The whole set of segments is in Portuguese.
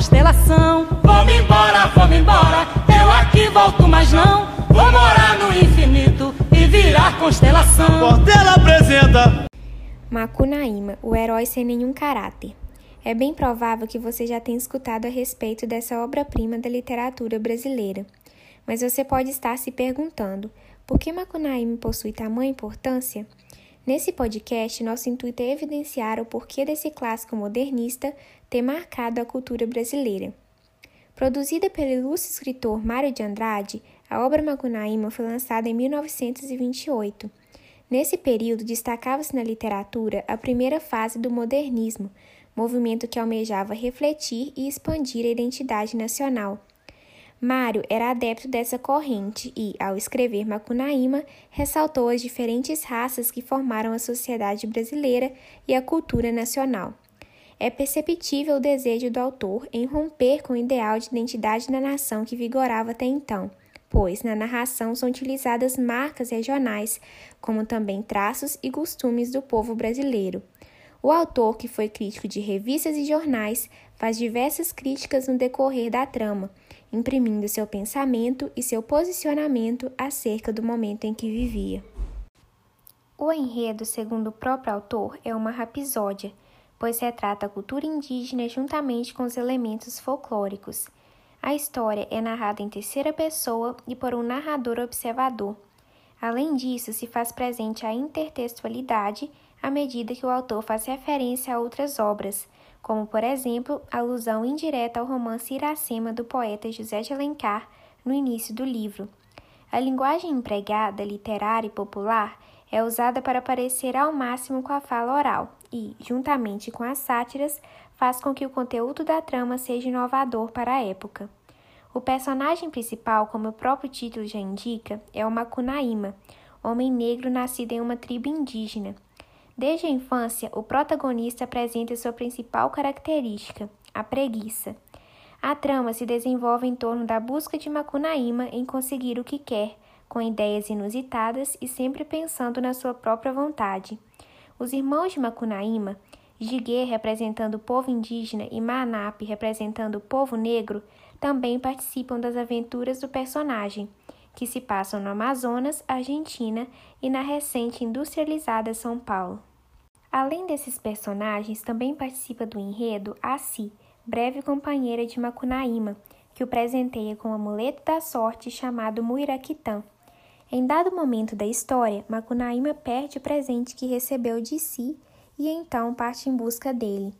constelação. Vamos embora, vamos embora, eu aqui volto, mas não. Vou morar no infinito e virar constelação. Portela apresenta Macunaíma, o herói sem nenhum caráter. É bem provável que você já tenha escutado a respeito dessa obra-prima da literatura brasileira. Mas você pode estar se perguntando: por que Macunaíma possui tamanha importância? Nesse podcast, nosso intuito é evidenciar o porquê desse clássico modernista ter marcado a cultura brasileira. Produzida pelo ilustre escritor Mário de Andrade, a obra Macunaíma foi lançada em 1928. Nesse período, destacava-se na literatura a primeira fase do modernismo, movimento que almejava refletir e expandir a identidade nacional. Mário era adepto dessa corrente e, ao escrever Macunaíma, ressaltou as diferentes raças que formaram a sociedade brasileira e a cultura nacional. É perceptível o desejo do autor em romper com o ideal de identidade da nação que vigorava até então, pois na narração são utilizadas marcas regionais, como também traços e costumes do povo brasileiro. O autor, que foi crítico de revistas e jornais, faz diversas críticas no decorrer da trama, imprimindo seu pensamento e seu posicionamento acerca do momento em que vivia. O enredo, segundo o próprio autor, é uma rapisódia, pois retrata a cultura indígena juntamente com os elementos folclóricos. A história é narrada em terceira pessoa e por um narrador observador. Além disso, se faz presente a intertextualidade à medida que o autor faz referência a outras obras, como, por exemplo, a alusão indireta ao romance Iracema do poeta José de Alencar no início do livro. A linguagem empregada, literária e popular, é usada para parecer ao máximo com a fala oral e, juntamente com as sátiras, faz com que o conteúdo da trama seja inovador para a época. O personagem principal, como o próprio título já indica, é o Macunaíma, homem negro nascido em uma tribo indígena, Desde a infância, o protagonista apresenta sua principal característica, a preguiça. A trama se desenvolve em torno da busca de Macunaíma em conseguir o que quer, com ideias inusitadas e sempre pensando na sua própria vontade. Os irmãos de Macunaíma, Jiguê representando o povo indígena e Manap representando o povo negro, também participam das aventuras do personagem, que se passam no Amazonas, Argentina e na recente industrializada São Paulo. Além desses personagens, também participa do enredo Assi, breve companheira de Macunaíma, que o presenteia com um amuleto da sorte chamado Muiraquitã. Em dado momento da história, Macunaíma perde o presente que recebeu de si e então parte em busca dele.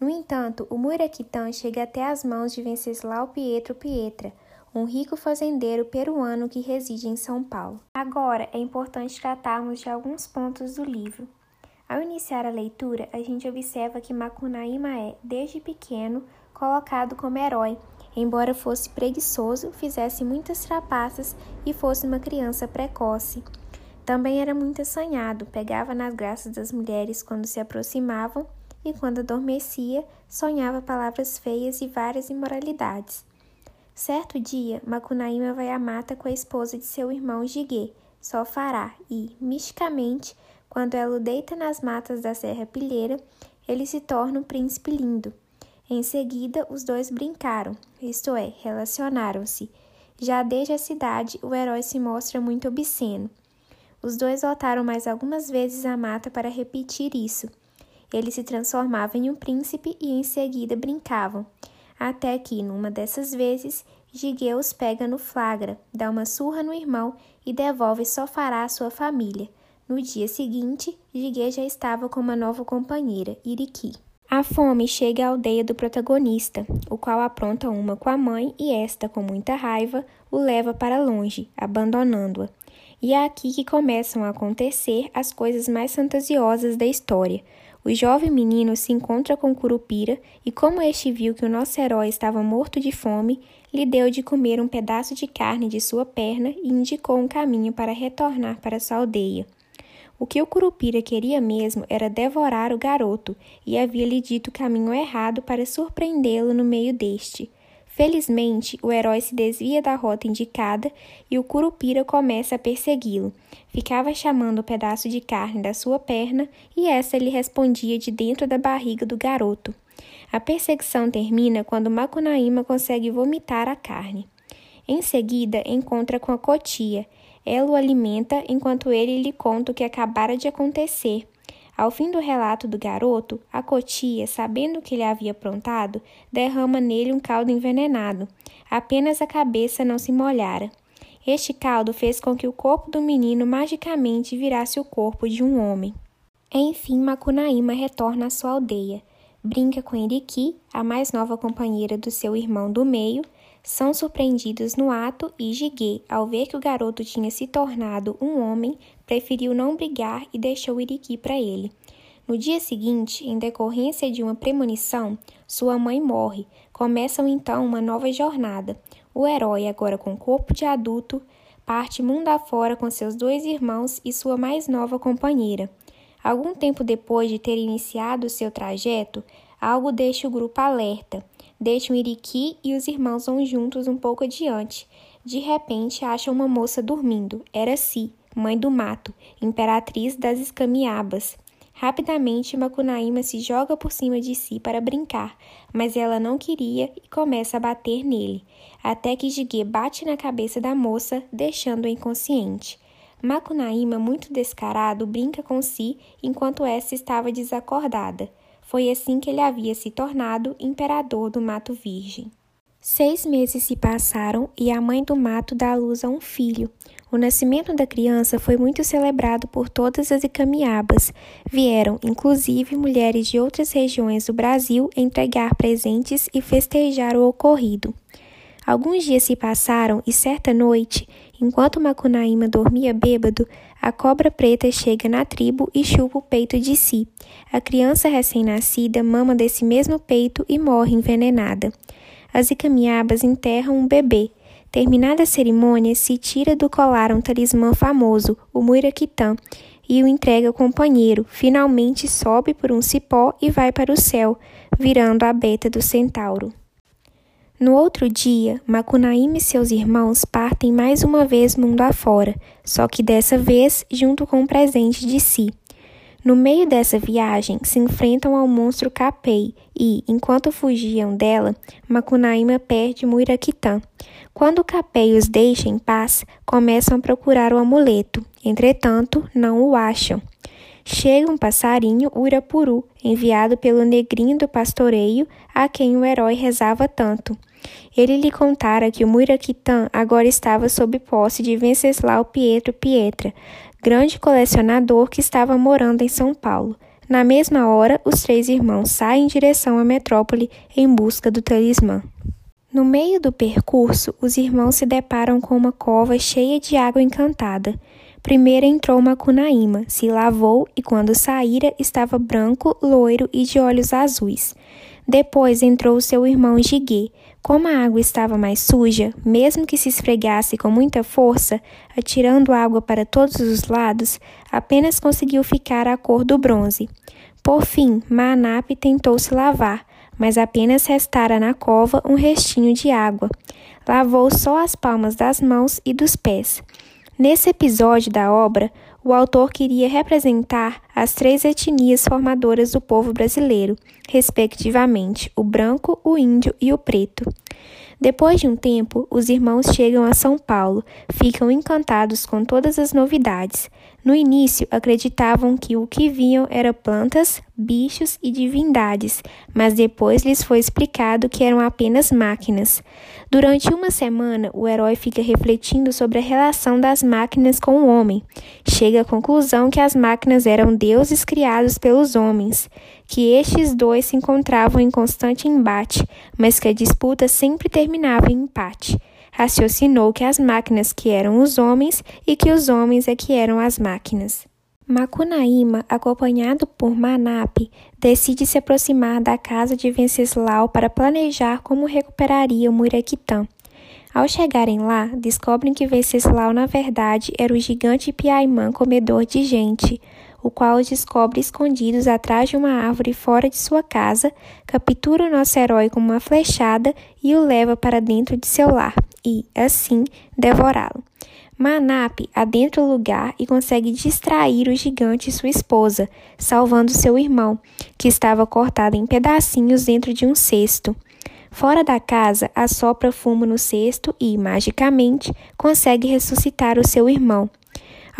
No entanto, o Muiraquitã chega até as mãos de Venceslau Pietro Pietra, um rico fazendeiro peruano que reside em São Paulo. Agora é importante tratarmos de alguns pontos do livro. Ao iniciar a leitura, a gente observa que Macunaíma é, desde pequeno, colocado como herói, embora fosse preguiçoso, fizesse muitas trapaças e fosse uma criança precoce. Também era muito assanhado, pegava nas graças das mulheres quando se aproximavam e, quando adormecia, sonhava palavras feias e várias imoralidades. Certo dia, Macunaíma vai à mata com a esposa de seu irmão Jiguê, Sofará, e, misticamente, quando ela o deita nas matas da Serra Pilheira, ele se torna um príncipe lindo. Em seguida, os dois brincaram, isto é, relacionaram-se. Já desde a cidade, o herói se mostra muito obsceno. Os dois voltaram mais algumas vezes à mata para repetir isso. Ele se transformava em um príncipe e em seguida brincavam, até que, numa dessas vezes, Gigeus pega no flagra, dá uma surra no irmão e devolve Sofará à sua família. No dia seguinte, Jiguê já estava com uma nova companheira, Iriki. A fome chega à aldeia do protagonista, o qual apronta uma com a mãe e esta, com muita raiva, o leva para longe, abandonando-a. E é aqui que começam a acontecer as coisas mais fantasiosas da história. O jovem menino se encontra com Curupira e, como este viu que o nosso herói estava morto de fome, lhe deu de comer um pedaço de carne de sua perna e indicou um caminho para retornar para sua aldeia. O que o Curupira queria mesmo era devorar o garoto e havia-lhe dito o caminho errado para surpreendê-lo no meio deste. Felizmente, o herói se desvia da rota indicada e o Curupira começa a persegui-lo. Ficava chamando o pedaço de carne da sua perna e essa lhe respondia de dentro da barriga do garoto. A perseguição termina quando Macunaíma consegue vomitar a carne. Em seguida, encontra com a Cotia. Ela o alimenta enquanto ele lhe conta o que acabara de acontecer. Ao fim do relato do garoto, a Cotia, sabendo o que ele havia aprontado, derrama nele um caldo envenenado. Apenas a cabeça não se molhara. Este caldo fez com que o corpo do menino magicamente virasse o corpo de um homem. Enfim, Macunaíma retorna à sua aldeia brinca com Iriki, a mais nova companheira do seu irmão do meio, são surpreendidos no ato e Jiguê, ao ver que o garoto tinha se tornado um homem, preferiu não brigar e deixou Iriki para ele. No dia seguinte, em decorrência de uma premonição, sua mãe morre. Começam então uma nova jornada. O herói, agora com corpo de adulto, parte mundo afora com seus dois irmãos e sua mais nova companheira. Algum tempo depois de ter iniciado seu trajeto, algo deixa o grupo alerta. Deixam Iriki e os irmãos vão juntos um pouco adiante. De repente, acham uma moça dormindo. Era Si, mãe do mato, imperatriz das escamiabas. Rapidamente, Macunaíma se joga por cima de si para brincar, mas ela não queria e começa a bater nele, até que Jiguê bate na cabeça da moça, deixando-a inconsciente. Macunaíma, muito descarado, brinca com si enquanto essa estava desacordada. Foi assim que ele havia se tornado imperador do Mato Virgem. Seis meses se passaram e a mãe do mato dá à luz a um filho. O nascimento da criança foi muito celebrado por todas as icamiabas. Vieram, inclusive, mulheres de outras regiões do Brasil entregar presentes e festejar o ocorrido. Alguns dias se passaram e certa noite, enquanto Macunaíma dormia bêbado, a cobra preta chega na tribo e chupa o peito de si. A criança recém-nascida mama desse mesmo peito e morre envenenada. As icamiabas enterram um bebê. Terminada a cerimônia, se tira do colar um talismã famoso, o Muiraquitã, e o entrega ao companheiro. Finalmente sobe por um cipó e vai para o céu, virando a beta do centauro. No outro dia, Macunaíma e seus irmãos partem mais uma vez mundo afora, só que dessa vez junto com um presente de si. No meio dessa viagem, se enfrentam ao monstro Capei e, enquanto fugiam dela, Macunaíma perde Muiraquitã. Quando Capei os deixa em paz, começam a procurar o amuleto. Entretanto, não o acham. Chega um passarinho Urapuru, enviado pelo negrinho do pastoreio, a quem o herói rezava tanto. Ele lhe contara que o Muiraquitã agora estava sob posse de Venceslau Pietro Pietra, grande colecionador que estava morando em São Paulo. Na mesma hora, os três irmãos saem em direção à metrópole em busca do talismã. No meio do percurso, os irmãos se deparam com uma cova cheia de água encantada. Primeiro entrou Macunaíma, se lavou e, quando saíra, estava branco, loiro e de olhos azuis. Depois entrou seu irmão Jiguê, como a água estava mais suja, mesmo que se esfregasse com muita força, atirando água para todos os lados, apenas conseguiu ficar a cor do bronze. Por fim, Manap tentou se lavar, mas apenas restara na cova um restinho de água. Lavou só as palmas das mãos e dos pés. Nesse episódio da obra, o autor queria representar as três etnias formadoras do povo brasileiro, respectivamente o branco, o índio e o preto. Depois de um tempo, os irmãos chegam a São Paulo, ficam encantados com todas as novidades. No início, acreditavam que o que viam eram plantas, bichos e divindades, mas depois lhes foi explicado que eram apenas máquinas. Durante uma semana, o herói fica refletindo sobre a relação das máquinas com o homem. Chega à conclusão que as máquinas eram deuses criados pelos homens, que estes dois se encontravam em constante embate, mas que a disputa sempre terminava em empate raciocinou que as máquinas que eram os homens e que os homens é que eram as máquinas. Macunaíma, acompanhado por Manap, decide se aproximar da casa de Venceslau para planejar como recuperaria o Muiraquitã. Ao chegarem lá, descobrem que Venceslau na verdade era o gigante Piaimã comedor de gente, o qual os descobre escondidos atrás de uma árvore fora de sua casa, captura o nosso herói com uma flechada e o leva para dentro de seu lar e, assim, devorá-lo. Manap adentra o lugar e consegue distrair o gigante e sua esposa, salvando seu irmão, que estava cortado em pedacinhos dentro de um cesto. Fora da casa, assopra fumo no cesto e, magicamente, consegue ressuscitar o seu irmão.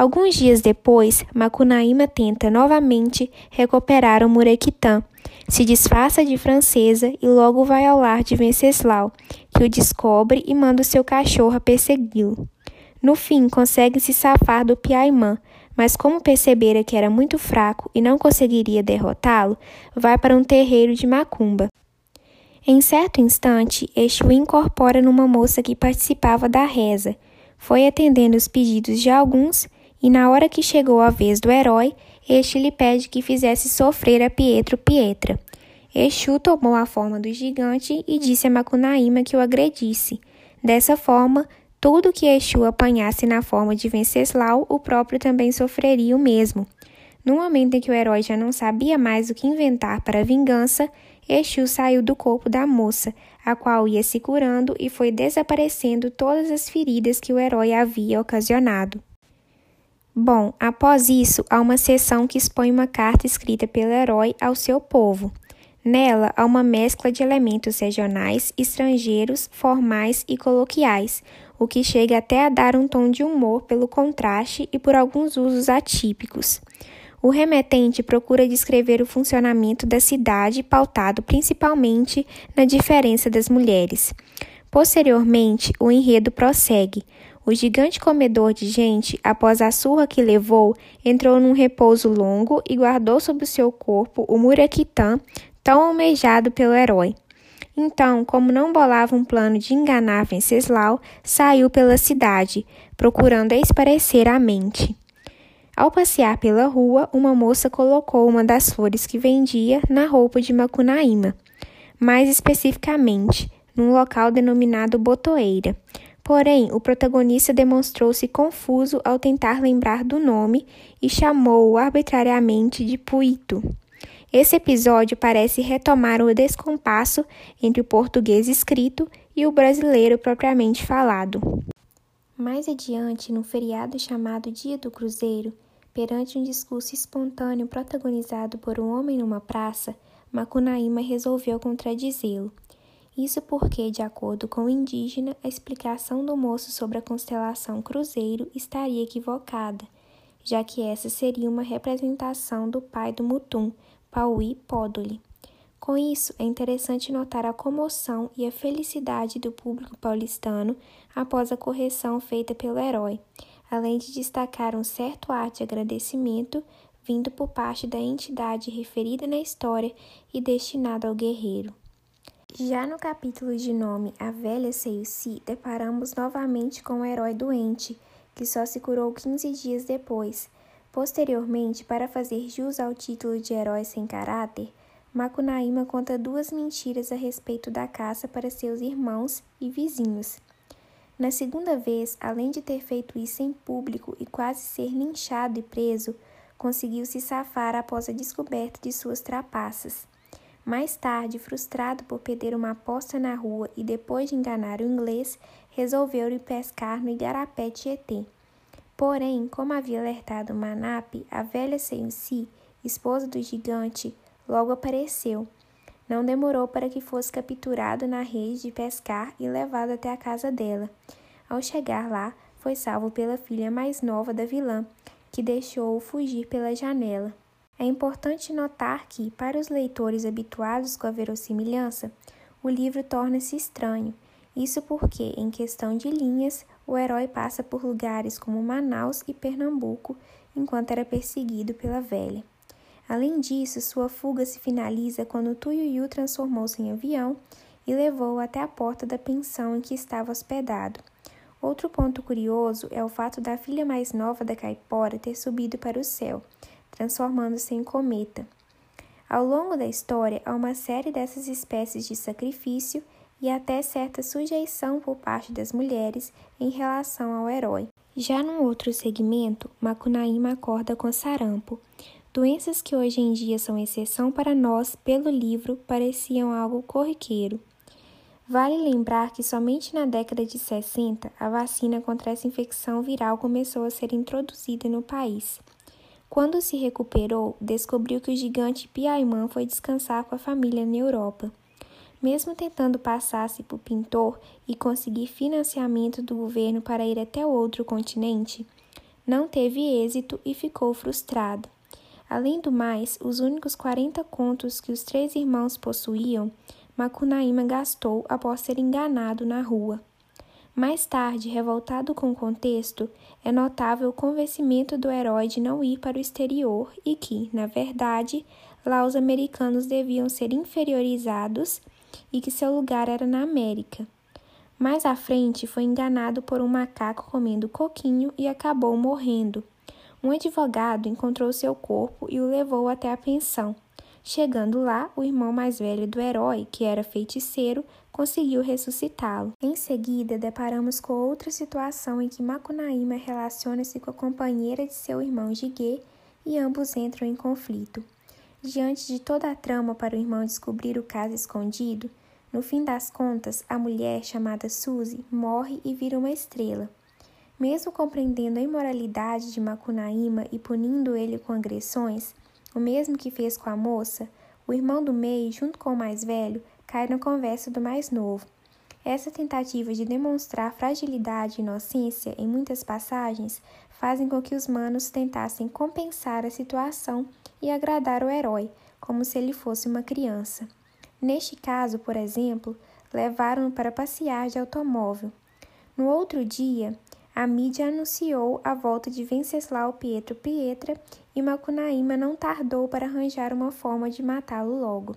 Alguns dias depois, Macunaíma tenta novamente recuperar o Murequitã, se disfarça de francesa e logo vai ao lar de Venceslau, que o descobre e manda o seu cachorro persegui-lo. No fim, consegue se safar do Piaimã, mas como percebera que era muito fraco e não conseguiria derrotá-lo, vai para um terreiro de macumba. Em certo instante, este o incorpora numa moça que participava da reza. Foi atendendo os pedidos de alguns, e na hora que chegou a vez do herói, este lhe pede que fizesse sofrer a Pietro Pietra. Exu tomou a forma do gigante e disse a Macunaíma que o agredisse. Dessa forma, tudo que Exu apanhasse na forma de Venceslau, o próprio também sofreria o mesmo. No momento em que o herói já não sabia mais o que inventar para a vingança, Exu saiu do corpo da moça, a qual ia se curando e foi desaparecendo todas as feridas que o herói havia ocasionado. Bom, após isso, há uma seção que expõe uma carta escrita pelo herói ao seu povo. Nela há uma mescla de elementos regionais, estrangeiros, formais e coloquiais, o que chega até a dar um tom de humor pelo contraste e por alguns usos atípicos. O remetente procura descrever o funcionamento da cidade, pautado principalmente na diferença das mulheres. Posteriormente, o enredo prossegue. O gigante comedor de gente, após a surra que levou, entrou num repouso longo e guardou sob o seu corpo o Muraquitã, tão almejado pelo herói. Então, como não bolava um plano de enganar Venceslau, saiu pela cidade, procurando esparecer a mente. Ao passear pela rua, uma moça colocou uma das flores que vendia na roupa de Macunaíma, mais especificamente, num local denominado Botoeira. Porém, o protagonista demonstrou-se confuso ao tentar lembrar do nome e chamou-o arbitrariamente de Puito. Esse episódio parece retomar o descompasso entre o português escrito e o brasileiro propriamente falado. Mais adiante, no feriado chamado Dia do Cruzeiro, perante um discurso espontâneo protagonizado por um homem numa praça, Macunaíma resolveu contradizê-lo. Isso porque, de acordo com o indígena, a explicação do moço sobre a constelação Cruzeiro estaria equivocada, já que essa seria uma representação do pai do Mutum, Pauí Podoli. Com isso, é interessante notar a comoção e a felicidade do público paulistano após a correção feita pelo herói, além de destacar um certo ar de agradecimento vindo por parte da entidade referida na história e destinado ao guerreiro. Já no capítulo de nome A Velha Seiuci, deparamos novamente com o herói doente, que só se curou 15 dias depois, Posteriormente, para fazer jus ao título de herói sem caráter, Macunaíma conta duas mentiras a respeito da caça para seus irmãos e vizinhos. Na segunda vez, além de ter feito isso em público e quase ser linchado e preso, conseguiu se safar após a descoberta de suas trapaças. Mais tarde, frustrado por perder uma aposta na rua e depois de enganar o inglês, resolveu ir pescar no Igarapé Tietê. Porém, como havia alertado Manap, a velha Sensi, esposa do gigante, logo apareceu. Não demorou para que fosse capturado na rede de pescar e levado até a casa dela. Ao chegar lá, foi salvo pela filha mais nova da vilã, que deixou-o fugir pela janela. É importante notar que, para os leitores habituados com a verossimilhança, o livro torna-se estranho. Isso porque, em questão de linhas, o herói passa por lugares como Manaus e Pernambuco enquanto era perseguido pela velha. Além disso, sua fuga se finaliza quando Tuiuiu transformou-se em avião e levou-o até a porta da pensão em que estava hospedado. Outro ponto curioso é o fato da filha mais nova da caipora ter subido para o céu, transformando-se em cometa. Ao longo da história, há uma série dessas espécies de sacrifício e até certa sujeição por parte das mulheres em relação ao herói. Já num outro segmento, Macunaíma acorda com sarampo. Doenças que hoje em dia são exceção para nós, pelo livro, pareciam algo corriqueiro. Vale lembrar que somente na década de 60 a vacina contra essa infecção viral começou a ser introduzida no país. Quando se recuperou, descobriu que o gigante Piaimã foi descansar com a família na Europa. Mesmo tentando passar-se por pintor e conseguir financiamento do governo para ir até outro continente, não teve êxito e ficou frustrado. Além do mais, os únicos 40 contos que os três irmãos possuíam, Macunaíma gastou após ser enganado na rua. Mais tarde, revoltado com o contexto, é notável o convencimento do herói de não ir para o exterior e que, na verdade, lá os americanos deviam ser inferiorizados e que seu lugar era na América. Mais à frente, foi enganado por um macaco comendo coquinho e acabou morrendo. Um advogado encontrou seu corpo e o levou até a pensão. Chegando lá, o irmão mais velho do herói, que era feiticeiro, conseguiu ressuscitá-lo. Em seguida, deparamos com outra situação em que Macunaíma relaciona-se com a companheira de seu irmão Jiguê e ambos entram em conflito. Diante de toda a trama para o irmão descobrir o caso escondido, no fim das contas, a mulher, chamada Suzy, morre e vira uma estrela. Mesmo compreendendo a imoralidade de Macunaíma e punindo ele com agressões, o mesmo que fez com a moça, o irmão do meio, junto com o mais velho, cai na conversa do mais novo. Essa tentativa de demonstrar fragilidade e inocência em muitas passagens fazem com que os manos tentassem compensar a situação e agradar o herói, como se ele fosse uma criança. Neste caso, por exemplo, levaram-no para passear de automóvel. No outro dia, a mídia anunciou a volta de Venceslau Pietro Pietra e Macunaíma não tardou para arranjar uma forma de matá-lo logo.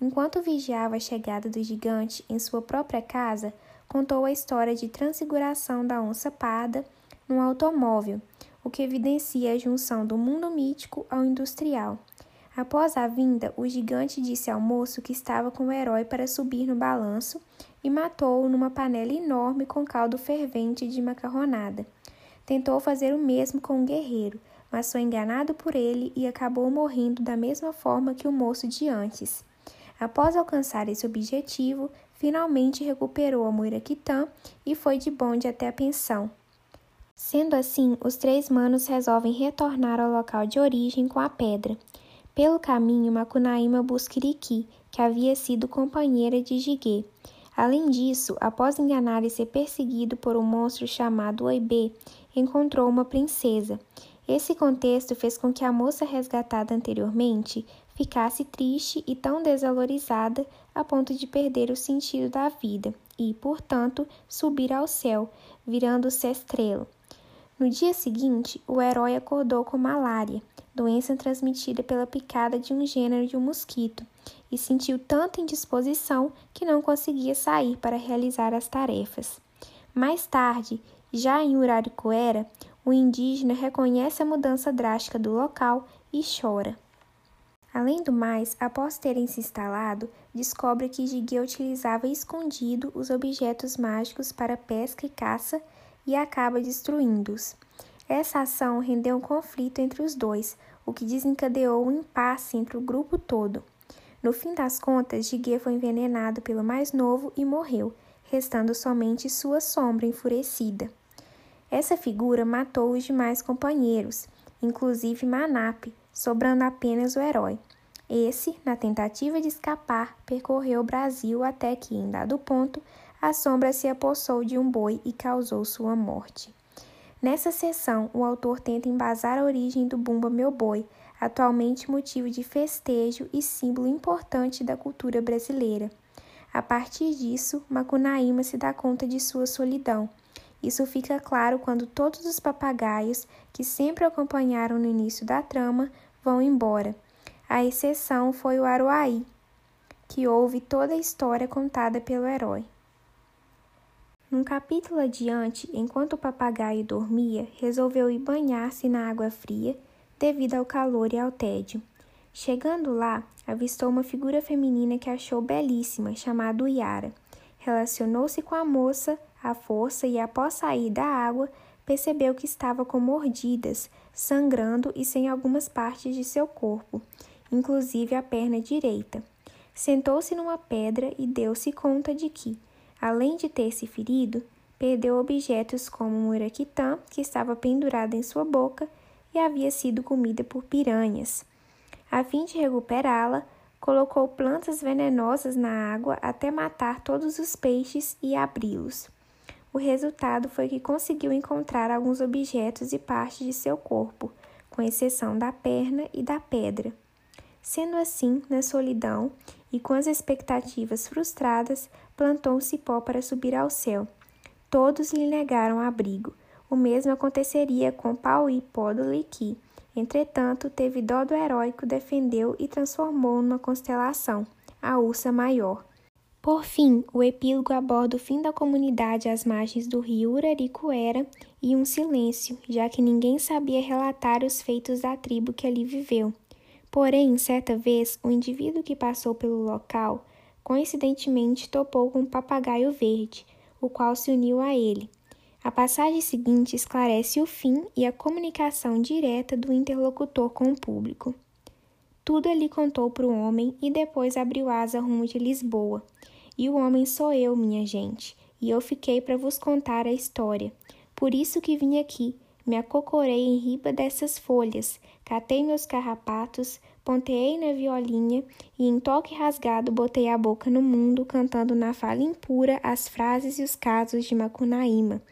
Enquanto vigiava a chegada do gigante em sua própria casa, contou a história de transfiguração da onça parda num automóvel, o que evidencia a junção do mundo mítico ao industrial. Após a vinda, o gigante disse ao moço que estava com o herói para subir no balanço e matou-o numa panela enorme com caldo fervente de macarronada. Tentou fazer o mesmo com o guerreiro, mas foi enganado por ele e acabou morrendo da mesma forma que o moço de antes. Após alcançar esse objetivo, finalmente recuperou a Muiraquitã e foi de bonde até a pensão. Sendo assim, os três manos resolvem retornar ao local de origem com a pedra. Pelo caminho, Macunaíma busca Iriki, que havia sido companheira de Jiguê. Além disso, após enganar e ser perseguido por um monstro chamado Oibê, encontrou uma princesa. Esse contexto fez com que a moça resgatada anteriormente ficasse triste e tão desvalorizada a ponto de perder o sentido da vida e, portanto, subir ao céu, virando-se estrela. No dia seguinte, o herói acordou com malária, doença transmitida pela picada de um gênero de um mosquito, e sentiu tanta indisposição que não conseguia sair para realizar as tarefas. Mais tarde, já em Uraricoera, o indígena reconhece a mudança drástica do local e chora. Além do mais, após terem se instalado, descobre que Jiguê utilizava escondido os objetos mágicos para pesca e caça e acaba destruindo-os. Essa ação rendeu um conflito entre os dois, o que desencadeou um impasse entre o grupo todo. No fim das contas, Jiguê foi envenenado pelo mais novo e morreu, restando somente sua sombra enfurecida. Essa figura matou os demais companheiros, inclusive Manap, sobrando apenas o herói. Esse, na tentativa de escapar, percorreu o Brasil até que, em dado ponto, a sombra se apossou de um boi e causou sua morte. Nessa sessão, o autor tenta embasar a origem do Bumba Meu Boi, atualmente motivo de festejo e símbolo importante da cultura brasileira. A partir disso, Macunaíma se dá conta de sua solidão isso fica claro quando todos os papagaios que sempre acompanharam no início da trama vão embora. A exceção foi o Aruaí, que ouve toda a história contada pelo herói. Num capítulo adiante, enquanto o papagaio dormia, resolveu ir banhar-se na água fria devido ao calor e ao tédio. Chegando lá, avistou uma figura feminina que achou belíssima, chamada Yara. Relacionou-se com a moça à força e, após sair da água, percebeu que estava com mordidas, sangrando e sem algumas partes de seu corpo, inclusive a perna direita. Sentou-se numa pedra e deu-se conta de que, além de ter se ferido, perdeu objetos como um iraquitã que estava pendurado em sua boca e havia sido comida por piranhas. A fim de recuperá-la, colocou plantas venenosas na água até matar todos os peixes e abri-los. O resultado foi que conseguiu encontrar alguns objetos e partes de seu corpo, com exceção da perna e da pedra. Sendo assim, na solidão e com as expectativas frustradas, plantou um cipó para subir ao céu. Todos lhe negaram abrigo. O mesmo aconteceria com Pauí Pódoli que, entretanto, teve dó do heróico, defendeu e transformou numa constelação, a Ursa Maior. Por fim, o epílogo aborda o fim da comunidade às margens do rio Uraricuera e um silêncio, já que ninguém sabia relatar os feitos da tribo que ali viveu. Porém, certa vez, o indivíduo que passou pelo local coincidentemente topou com um papagaio verde, o qual se uniu a ele. A passagem seguinte esclarece o fim e a comunicação direta do interlocutor com o público. Tudo ali contou para o homem e depois abriu asa rumo de Lisboa. E o homem sou eu, minha gente, e eu fiquei para vos contar a história. Por isso que vim aqui, me acocorei em riba dessas folhas, catei meus carrapatos, ponteei na violinha e em toque rasgado botei a boca no mundo, cantando na fala impura as frases e os casos de Macunaíma,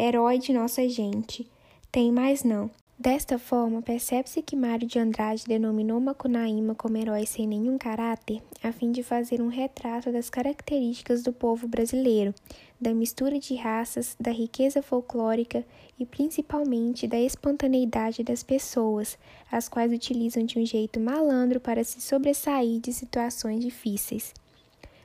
herói de nossa gente. Tem mais não. Desta forma, percebe-se que Mário de Andrade denominou Macunaíma como herói sem nenhum caráter, a fim de fazer um retrato das características do povo brasileiro, da mistura de raças, da riqueza folclórica e principalmente da espontaneidade das pessoas, as quais utilizam de um jeito malandro para se sobressair de situações difíceis.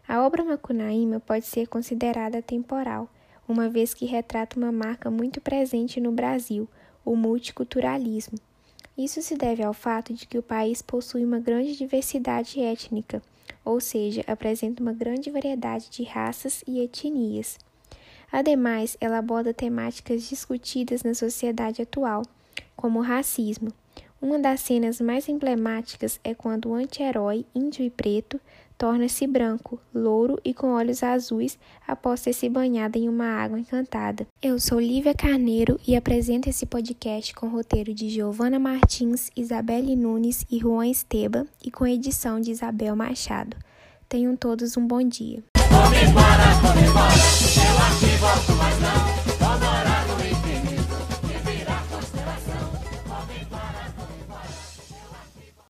A obra Macunaíma pode ser considerada temporal, uma vez que retrata uma marca muito presente no Brasil o multiculturalismo. Isso se deve ao fato de que o país possui uma grande diversidade étnica, ou seja, apresenta uma grande variedade de raças e etnias. Ademais, ela aborda temáticas discutidas na sociedade atual, como o racismo, uma das cenas mais emblemáticas é quando o anti-herói índio e preto torna-se branco, louro e com olhos azuis após ter se banhado em uma água encantada. Eu sou Lívia Carneiro e apresento esse podcast com roteiro de Giovana Martins, Isabelle Nunes e Juan Esteba e com edição de Isabel Machado. Tenham todos um bom dia.